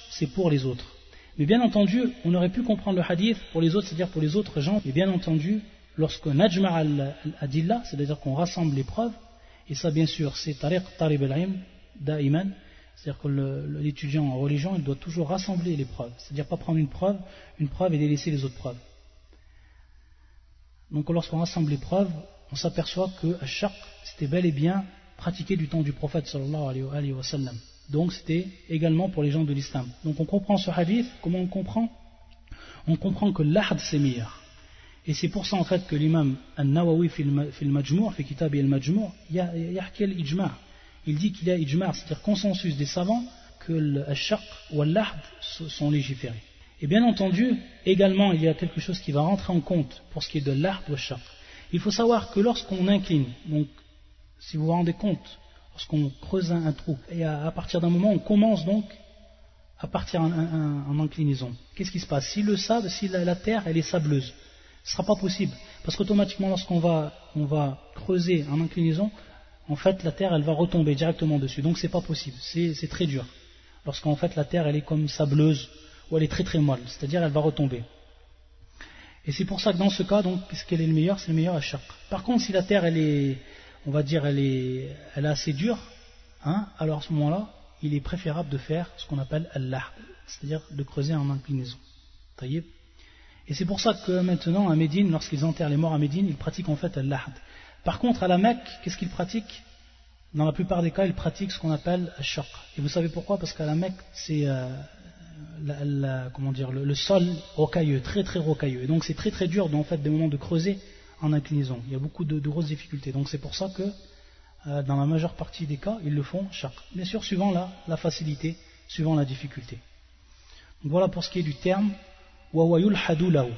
c'est pour les autres. Mais bien entendu, on aurait pu comprendre le hadith pour les autres, c'est-à-dire pour les autres gens, mais bien entendu, lorsque najma al-adilla, c'est-à-dire qu'on rassemble les preuves, et ça bien sûr c'est tariq tarib al-ilm da'iman, c'est-à-dire que l'étudiant en religion il doit toujours rassembler les preuves, c'est-à-dire pas prendre une preuve, une preuve et délaisser les autres preuves. Donc lorsqu'on rassemble les preuves, on s'aperçoit que Ashaq, c'était bel et bien pratiqué du temps du prophète sallallahu alayhi wa sallam. Donc c'était également pour les gens de l'islam. Donc on comprend ce hadith, comment on comprend? On comprend que l'ahd c'est meilleur. Et c'est pour ça en fait que l'imam An-Nawawi fil Majmou' fi kitab al-Majmou' yahki al-ijma' il dit qu'il y a ijma' c'est-à-dire consensus des savants que le shaq ou l'ahd sont légiférés. Et bien entendu, également il y a quelque chose qui va rentrer en compte pour ce qui est de l'ahd ou shaq. Il faut savoir que lorsqu'on incline, donc si vous vous rendez compte, lorsqu'on creuse un, trou, et à, partir d'un moment on commence donc à partir en, inclinaison, qu'est-ce qui se passe? Si le sable, si la terre elle est sableuse, ce ne sera pas possible. Parce qu'automatiquement, lorsqu'on va, on va creuser en inclinaison, en fait, la terre, elle va retomber directement dessus. Donc, ce n'est pas possible. C'est très dur. Lorsqu'en fait, la terre, elle est comme sableuse, ou elle est très très molle. C'est-à-dire, elle va retomber. Et c'est pour ça que dans ce cas, donc, est le meilleur? C'est le meilleur à. Par contre, si la terre, elle est, on va dire, elle est, elle est assez dure, hein, alors à ce moment-là, il est préférable de faire ce qu'on appelle al c'est-à-dire de creuser en inclinaison. Et c'est pour ça que maintenant, à Médine, lorsqu'ils enterrent les morts à Médine, ils pratiquent en fait al-lahd. Par contre, à la Mecque, qu'est-ce qu'ils pratiquent? Dans la plupart des cas, ils pratiquent ce qu'on appelle al-shaq. Et vous savez pourquoi? Parce qu'à la Mecque, c'est euh, le, sol rocailleux, très très rocailleux. Et donc c'est très très dur, en fait, des moments de creuser en inclinaison. Il y a beaucoup de, grosses difficultés. Donc c'est pour ça que, euh, dans la majeure partie des cas, ils le font shaq. Bien sûr, suivant la, la facilité, suivant la difficulté. Donc voilà pour ce qui est du terme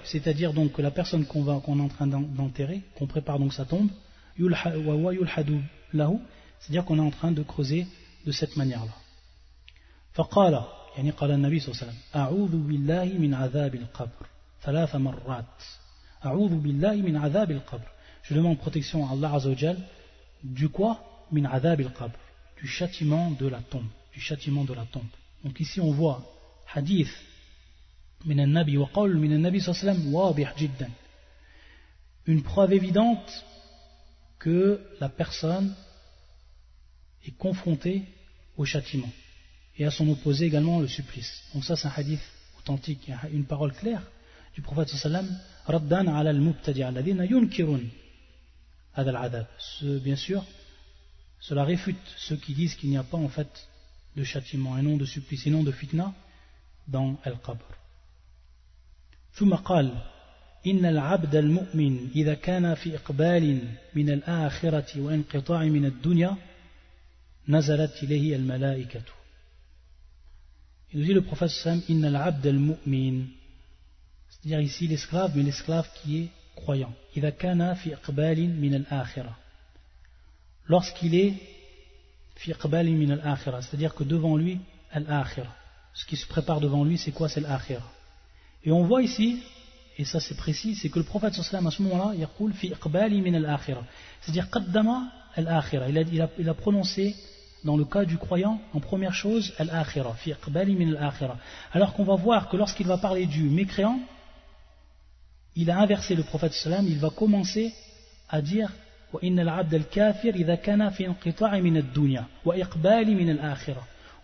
c'est-à-dire donc que la personne qu'on est en train d'enterrer, qu'on prépare donc sa tombe, c'est-à-dire qu'on est en train de creuser de cette manière-là. فقال يعني قال النبي صلى الله عليه وسلم أعوذ بالله من عذاب القبر ثلاث مرات je demande protection à Allah Azzawajal du quoi Min Qabr? Du châtiment de la tombe. Du châtiment de la tombe. Donc ici on voit hadith min Nabi wa qawl nabi jiddan. Une preuve évidente que la personne est confrontée au châtiment et à son opposé également le supplice. Donc ça c'est un hadith authentique, une parole claire du prophète sallam raddan ala al-mubtadi' alladhina yunkirun adab. Bien sûr, cela réfute ceux qui disent qu'il n'y a pas en fait de châtiment et non de supplice et non de fitna dans al-qabr. ثم قال إن العبد المؤمن إذا كان في إقبال من الآخرة وانقطاع من الدنيا نزلت إليه الملائكة Il nous dit le prophète Sam, Inna al-abd al-mu'min. c'est-à-dire ici l'esclave, mais l'esclave qui est croyant. Lorsqu'il est c'est-à-dire que devant lui, Ce qui se prépare devant lui, c'est quoi? C'est l'akhira. Et on voit ici, et ça c'est précis, c'est que le prophète sallallahu à ce moment-là, il fi C'est-à-dire qaddama. Il a prononcé dans le cas du croyant, en première chose, min al-akhira. Alors qu'on va voir que lorsqu'il va parler du mécréant, il a inversé le prophète sallam, il va commencer à dire on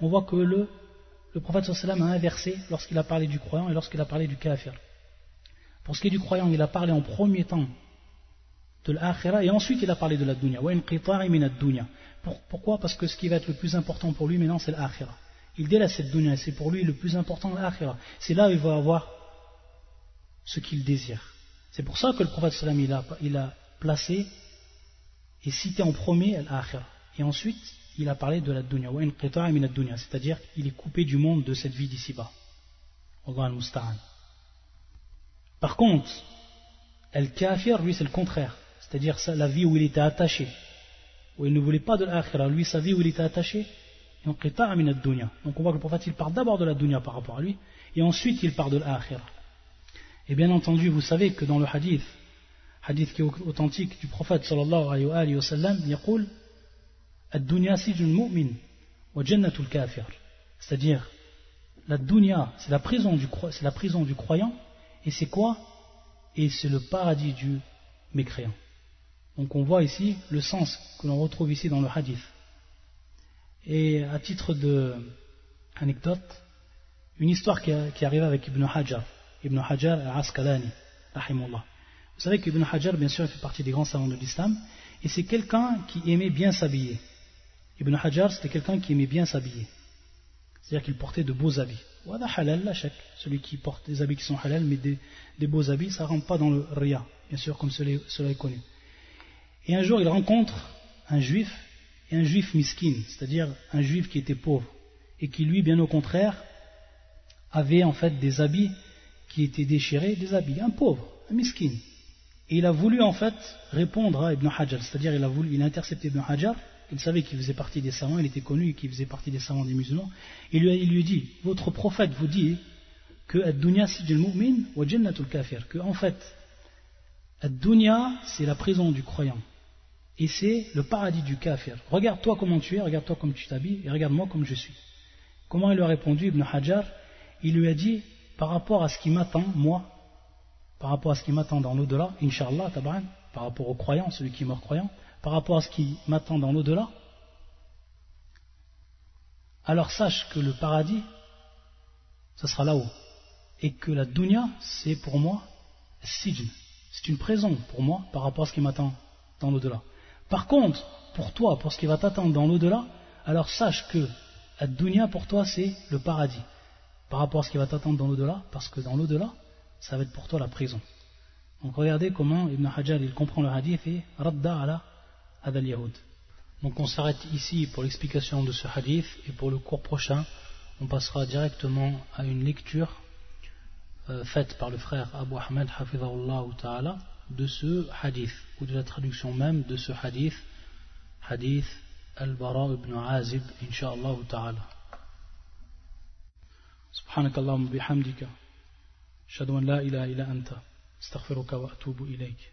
voit que le, le prophète sallam a inversé lorsqu'il a parlé du croyant et lorsqu'il a parlé du kafir. Pour ce qui est du croyant il a parlé en premier temps de l'akhira et ensuite il a parlé de la dunya pourquoi? Parce que ce qui va être le plus important pour lui maintenant c'est l'akhira il délaisse cette dunya c'est pour lui le plus important l'akhira c'est là où il va avoir ce qu'il désire. C'est pour ça que le prophète sallam il a, il placé et cité en premier l'akhira. Et ensuite il a parlé de la dunya, c'est-à-dire qu'il est coupé du monde de cette vie d'ici-bas. Par contre, Al-Kafir, lui, c'est le contraire. C'est-à-dire la vie où il était attaché, où il ne voulait pas de l'akhira. Lui, sa vie où il était attaché, donc on voit que le prophète, il parle d'abord de la dunya par rapport à lui, et ensuite il parle de l'akhira. Et bien entendu, vous savez que dans le hadith, hadith qui est authentique du prophète sallallahu alayhi wa sallam, il dit c'est-à-dire, la dunya, c'est la, prison du, c'est la prison du croyant, et c'est quoi? Et c'est le paradis du mécréant. Donc on voit ici le sens que l'on retrouve ici dans le hadith. Et à titre de anecdote, une histoire qui, qui arrive avec Ibn Hajar, Ibn Hajar al-Asqalani, rahimullah. Vous savez qu'Ibn Hajar, bien sûr, fait partie des grands savants de l'islam, et c'est quelqu'un qui aimait bien s'habiller. Ibn Hajar, c'était quelqu'un qui aimait bien s'habiller. C'est-à-dire qu'il portait de beaux habits. halal, la Celui qui porte des habits qui sont halal, mais des, beaux habits, ça ne rentre pas dans le ria, bien sûr, comme cela, est connu. Et un jour, il rencontre un juif, et un juif miskin, c'est-à-dire un juif qui était pauvre, et qui lui, bien au contraire, avait en fait des habits qui étaient déchirés, des habits, un pauvre, un miskin. Et il a voulu en fait répondre à Ibn Hajar, c'est-à-dire il a voulu, il a intercepté Ibn Hajar, il savait qu'il faisait partie des savants, il était connu qu'il faisait partie des savants des musulmans, il lui, il lui dit, votre prophète vous dit que ad-dunya sijil mu'min wa jannatul kafir, que en fait, ad-dunya c'est la prison du croyant, et c'est le paradis du kafir. Regarde-toi comment tu es, regarde-toi comme tu t'habilles, et regarde-moi comme je suis. Comment il lui a répondu Ibn Hajar? Il lui a dit, par rapport à ce qui m'attend, moi, par rapport à ce qui m'attend dans l'au-delà, Inch'Allah, par rapport au croyant, celui qui est croyant, par rapport à ce qui m'attend dans l'au-delà, alors sache que le paradis, ce sera là-haut. Et que la dunya, c'est pour moi, sijn. C'est une prison pour moi par rapport à ce qui m'attend dans l'au-delà. Par contre, pour toi, pour ce qui va t'attendre dans l'au-delà, alors sache que la dunya pour toi, c'est le paradis. Par rapport à ce qui va t'attendre dans l'au-delà, parce que dans l'au-delà, ça va être pour toi la prison. Donc regardez comment Ibn Hajar il comprend le hadith et radda ala adal yahud. Donc on s'arrête ici pour l'explication de ce hadith et pour le cours prochain on passera directement à une lecture euh, faite par le frère Abu Ahmed ta'ala de ce hadith ou de la traduction même de ce hadith hadith al-Bara ibn Azib inshallah ta'ala سبحانك اللهم بحمدك أشهد أن لا إله إلا أنت أستغفرك وأتوب إليك.